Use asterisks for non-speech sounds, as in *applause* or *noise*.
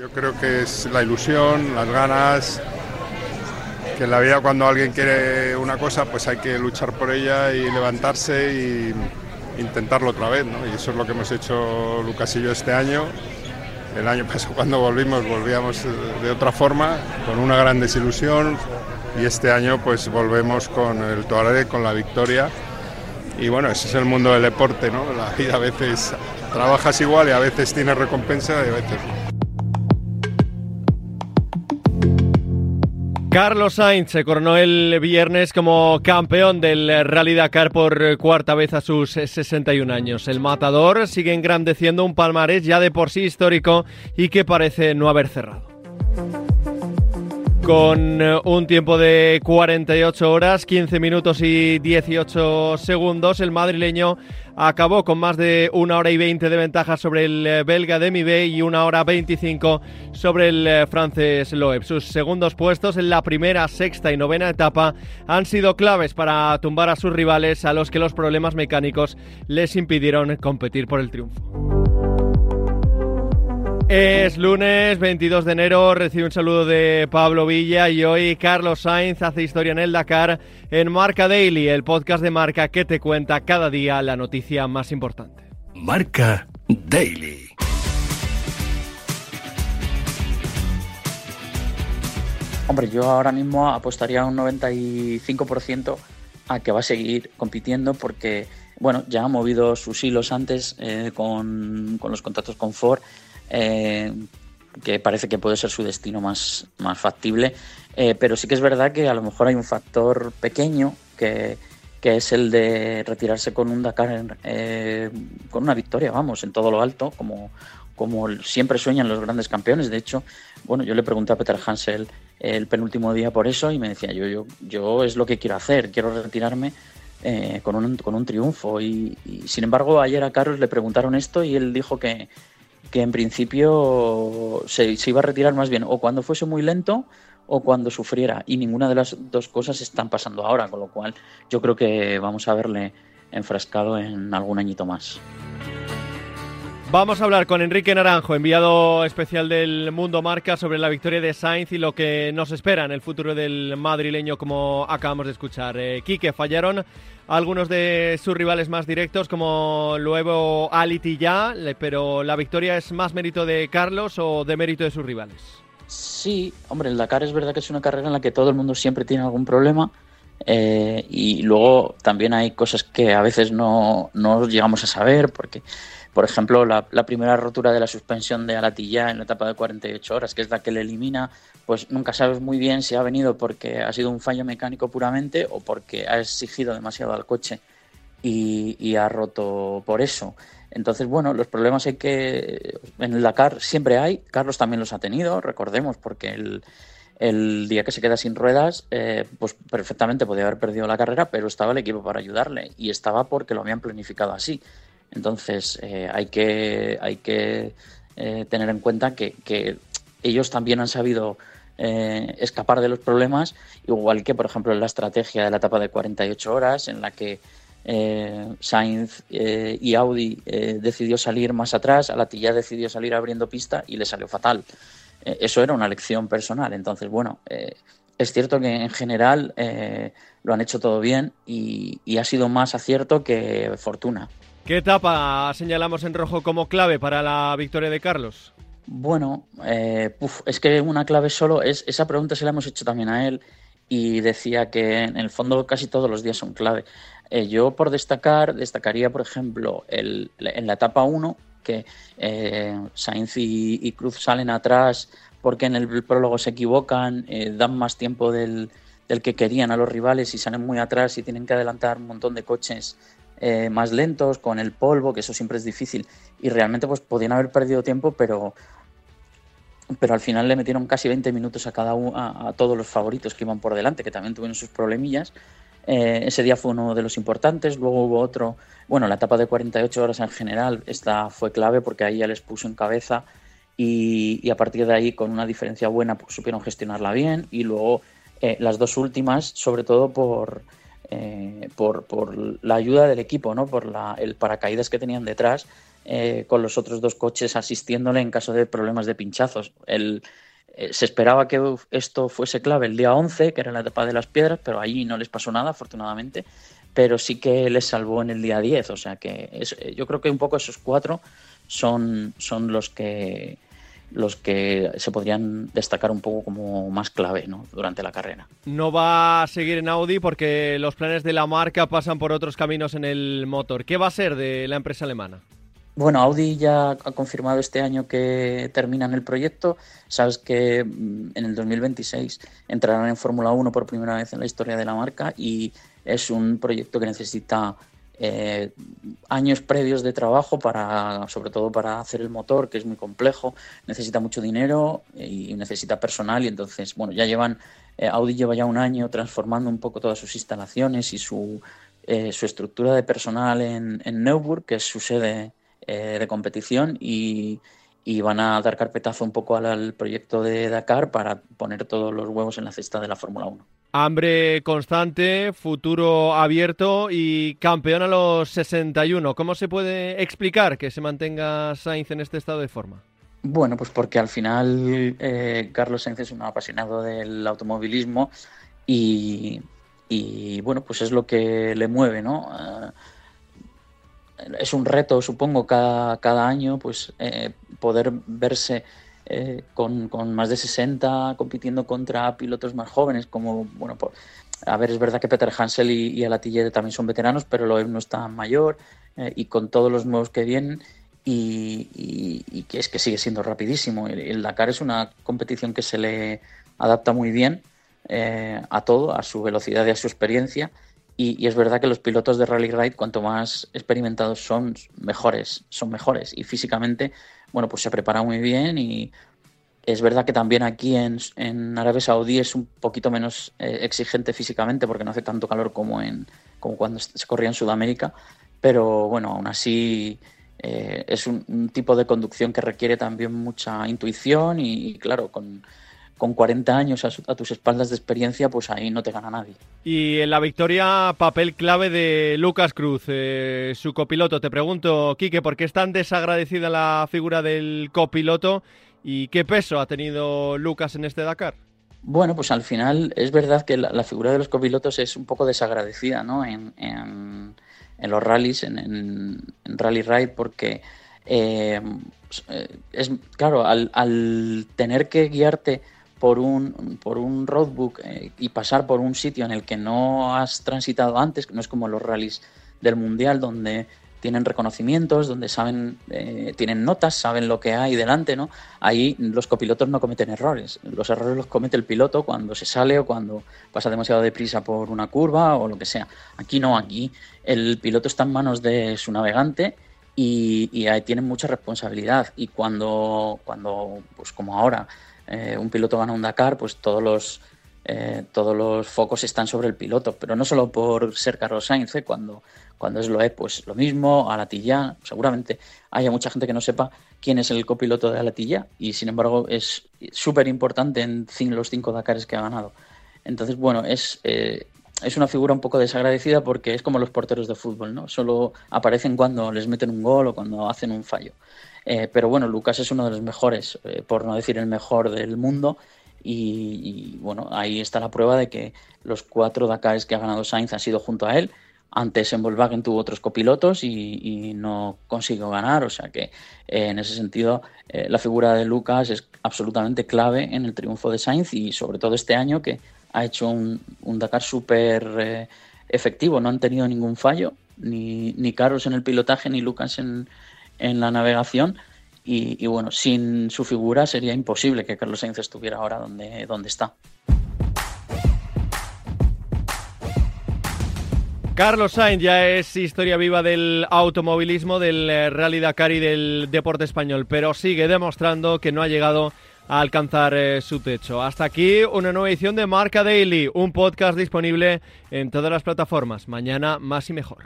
Yo creo que es la ilusión, las ganas, que en la vida cuando alguien quiere una cosa pues hay que luchar por ella y levantarse y intentarlo otra vez, ¿no? Y eso es lo que hemos hecho Lucas y yo este año. El año *laughs* pasado cuando volvimos volvíamos de otra forma, con una gran desilusión y este año pues volvemos con el Tuareg, con la victoria. Y bueno, ese es el mundo del deporte, ¿no? La vida a veces trabajas igual y a veces tienes recompensa y a veces no. Carlos Sainz se coronó el viernes como campeón del Rally Dakar por cuarta vez a sus 61 años. El matador sigue engrandeciendo un palmarés ya de por sí histórico y que parece no haber cerrado. Con un tiempo de 48 horas, 15 minutos y 18 segundos, el madrileño acabó con más de una hora y 20 de ventaja sobre el eh, belga de Mibé y una hora 25 sobre el eh, francés Loeb. Sus segundos puestos en la primera, sexta y novena etapa han sido claves para tumbar a sus rivales a los que los problemas mecánicos les impidieron competir por el triunfo. Es lunes 22 de enero, recibe un saludo de Pablo Villa y hoy Carlos Sainz hace historia en el Dakar en Marca Daily, el podcast de Marca que te cuenta cada día la noticia más importante. Marca Daily. Hombre, yo ahora mismo apostaría un 95% a que va a seguir compitiendo porque, bueno, ya ha movido sus hilos antes eh, con, con los contratos con Ford eh, que parece que puede ser su destino más, más factible. Eh, pero sí que es verdad que a lo mejor hay un factor pequeño que, es el de retirarse con un Dakar, eh, con una victoria, vamos, en todo lo alto, como, como siempre sueñan los grandes campeones. De hecho, bueno, yo le pregunté a Peter Hansel el penúltimo día por eso y me decía, yo, yo, yo es lo que quiero hacer, quiero retirarme con, un, con un triunfo. y, sin embargo, ayer a Carlos le preguntaron esto y él dijo que, que en principio se, iba a retirar más bien o cuando fuese muy lento o cuando sufriera. Y ninguna de las dos cosas están pasando ahora, con lo cual yo creo que vamos a verle enfrascado en algún añito más. Vamos a hablar con Enrique Naranjo, enviado especial del Mundo Marca, sobre la victoria de Sainz y lo que nos espera en el futuro del madrileño, como acabamos de escuchar. Eh, Quique, fallaron algunos de sus rivales más directos, como luego Aliti ya, pero ¿la victoria es más mérito de Carlos o de mérito de sus rivales? Sí, hombre, el Dakar es verdad que es una carrera en la que todo el mundo siempre tiene algún problema. Eh, y luego también hay cosas que a veces no, no llegamos a saber, porque por ejemplo, la, primera rotura de la suspensión de Alatilla en la etapa de 48 horas, que es la que le elimina, pues nunca sabes muy bien si ha venido porque ha sido un fallo mecánico puramente o porque ha exigido demasiado al coche y, ha roto por eso. Entonces, bueno, los problemas hay que. En el Dakar siempre hay. Carlos también los ha tenido, recordemos, porque el, día que se queda sin ruedas, eh, pues perfectamente podía haber perdido la carrera, pero estaba el equipo para ayudarle y estaba porque lo habían planificado así. Entonces eh, hay que, hay que eh, tener en cuenta que, ellos también han sabido eh, escapar de los problemas, igual que por ejemplo en la estrategia de la etapa de 48 horas, en la que Sainz y Audi decidió salir más atrás, Alatilla decidió salir abriendo pista y le salió fatal. eso era una lección personal. Entonces, bueno, es cierto que en general lo han hecho todo bien y ha sido más acierto que fortuna. ¿Qué etapa señalamos en rojo como clave para la victoria de Carlos? Bueno, eh, es que una clave solo es esa pregunta se la hemos hecho también a él y decía que en el fondo casi todos los días son clave. Eh, yo por destacar, destacaría por ejemplo el, en la etapa 1 que eh, Sainz y, Cruz salen atrás porque en el prólogo se equivocan, dan más tiempo del, del que querían a los rivales y salen muy atrás y tienen que adelantar un montón de coches eh, más lentos, con el polvo, que eso siempre es difícil. Y realmente pues podían haber perdido tiempo, pero, pero al final le metieron casi 20 minutos a cada uno, a, todos los favoritos que iban por delante, que también tuvieron sus problemillas. Eh, ese día fue uno de los importantes, luego hubo otro, bueno, la etapa de 48 horas en general, esta fue clave porque ahí ya les puso en cabeza y, a partir de ahí con una diferencia buena pues, supieron gestionarla bien y luego eh, las dos últimas, sobre todo por, eh, por, la ayuda del equipo, ¿no? por el paracaídas que tenían detrás, eh, con los otros dos coches asistiéndole en caso de problemas de pinchazos. El, eh, se esperaba que esto fuese clave el día 11, que era la etapa de las piedras, pero allí no les pasó nada, afortunadamente, pero sí que les salvó en el día 10. O sea que yo creo que un poco esos cuatro son, son los que los que se podrían destacar un poco como más clave ¿no? durante la carrera. No va a seguir en Audi porque los planes de la marca pasan por otros caminos en el motor. ¿Qué va a ser de la empresa alemana? Bueno, Audi ya ha confirmado este año que terminan el proyecto. Sabes que mm, en el 2026 entrarán en Fórmula 1 por primera vez en la historia de la marca y es un proyecto que necesita eh, años previos de trabajo para, sobre todo para hacer el motor, que es muy complejo, necesita mucho dinero y necesita personal y entonces, bueno, ya llevan, eh, Audi lleva ya un año transformando un poco todas sus instalaciones y su, eh, su estructura de personal en, en Neuburg, que es su sede eh, de competición y, van a dar carpetazo un poco al, proyecto de Dakar para poner todos los huevos en la cesta de la Fórmula 1. Hambre constante, futuro abierto y campeón a los 61. ¿Cómo se puede explicar que se mantenga Sainz en este estado de forma? Bueno, pues porque al final eh, Carlos Sainz es un apasionado del automovilismo y, bueno, pues es lo que le mueve, ¿no? Eh, es un reto, supongo, cada, cada año, pues eh, poder verse eh, con, más de 60 compitiendo contra pilotos más jóvenes, como, bueno, por, a ver, es verdad que Peter Hansel y, y también son veteranos, pero Loeb no está mayor, eh, y con todos los nuevos que vienen, y, que es que sigue siendo rapidísimo. El, Dakar es una competición que se le adapta muy bien a todo, a su velocidad y a su experiencia, y, es verdad que los pilotos de Rally Ride, cuanto más experimentados son, mejores, son mejores. Y físicamente, bueno, pues se prepara muy bien y es verdad que también aquí en, en Arabia Saudí es un poquito menos eh, exigente físicamente porque no hace tanto calor como, en, como cuando se corría en Sudamérica. Pero bueno, aún así eh, es un, tipo de conducción que requiere también mucha intuición y claro, con, con 40 años a, tus espaldas de experiencia, pues ahí no te gana nadie. Y en la victoria, papel clave de Lucas Cruz, eh, su copiloto. Te pregunto, Quique, ¿por qué es tan desagradecida la figura del copiloto y qué peso ha tenido Lucas en este Dakar? Bueno, pues al final es verdad que la, figura de los copilotos es un poco desagradecida ¿no? en, en, los rallies, en, Rally Ride, porque eh, es claro, al, al tener que guiarte por un, por un roadbook eh, y pasar por un sitio en el que no has transitado antes, que no es como los rallies del mundial donde tienen reconocimientos, donde saben, eh, tienen notas, saben lo que hay delante, ¿no? Ahí los copilotos no cometen errores. Los errores los comete el piloto cuando se sale o cuando pasa demasiado deprisa por una curva o lo que sea. Aquí no, aquí el piloto está en manos de su navegante y, y ahí tienen mucha responsabilidad. Y cuando, cuando pues como ahora, eh, un piloto gana un Dakar, pues todos los, eh, todos los focos están sobre el piloto, pero no solo por ser Carlos Sainz, ¿eh? cuando, cuando es Loeb, pues lo mismo, Alatilla, seguramente haya mucha gente que no sepa quién es el copiloto de Alatilla y sin embargo es súper importante en los cinco Dakares que ha ganado. Entonces, bueno, es, es una figura un poco desagradecida porque es como los porteros de fútbol, ¿no? Solo aparecen cuando les meten un gol o cuando hacen un fallo. Eh, pero bueno, Lucas es uno de los mejores, eh, por no decir el mejor del mundo. Y, bueno, ahí está la prueba de que los cuatro Dakares que ha ganado Sainz han sido junto a él. Antes en Volkswagen tuvo otros copilotos y, no consiguió ganar. O sea que eh, en ese sentido la figura de Lucas es absolutamente clave en el triunfo de Sainz y sobre todo este año que ha hecho un, Dakar súper efectivo. No han tenido ningún fallo, ni, ni Carlos en el pilotaje, ni Lucas en, en la navegación. Y, bueno, sin su figura sería imposible que Carlos Sainz estuviera ahora donde, donde está. Carlos Sainz ya es historia viva del automovilismo, del eh, Rally Dakar y del deporte español, pero sigue demostrando que no ha llegado alcanzar eh, su techo. Hasta aquí una nueva edición de Marca Daily, un podcast disponible en todas las plataformas. Mañana más y mejor.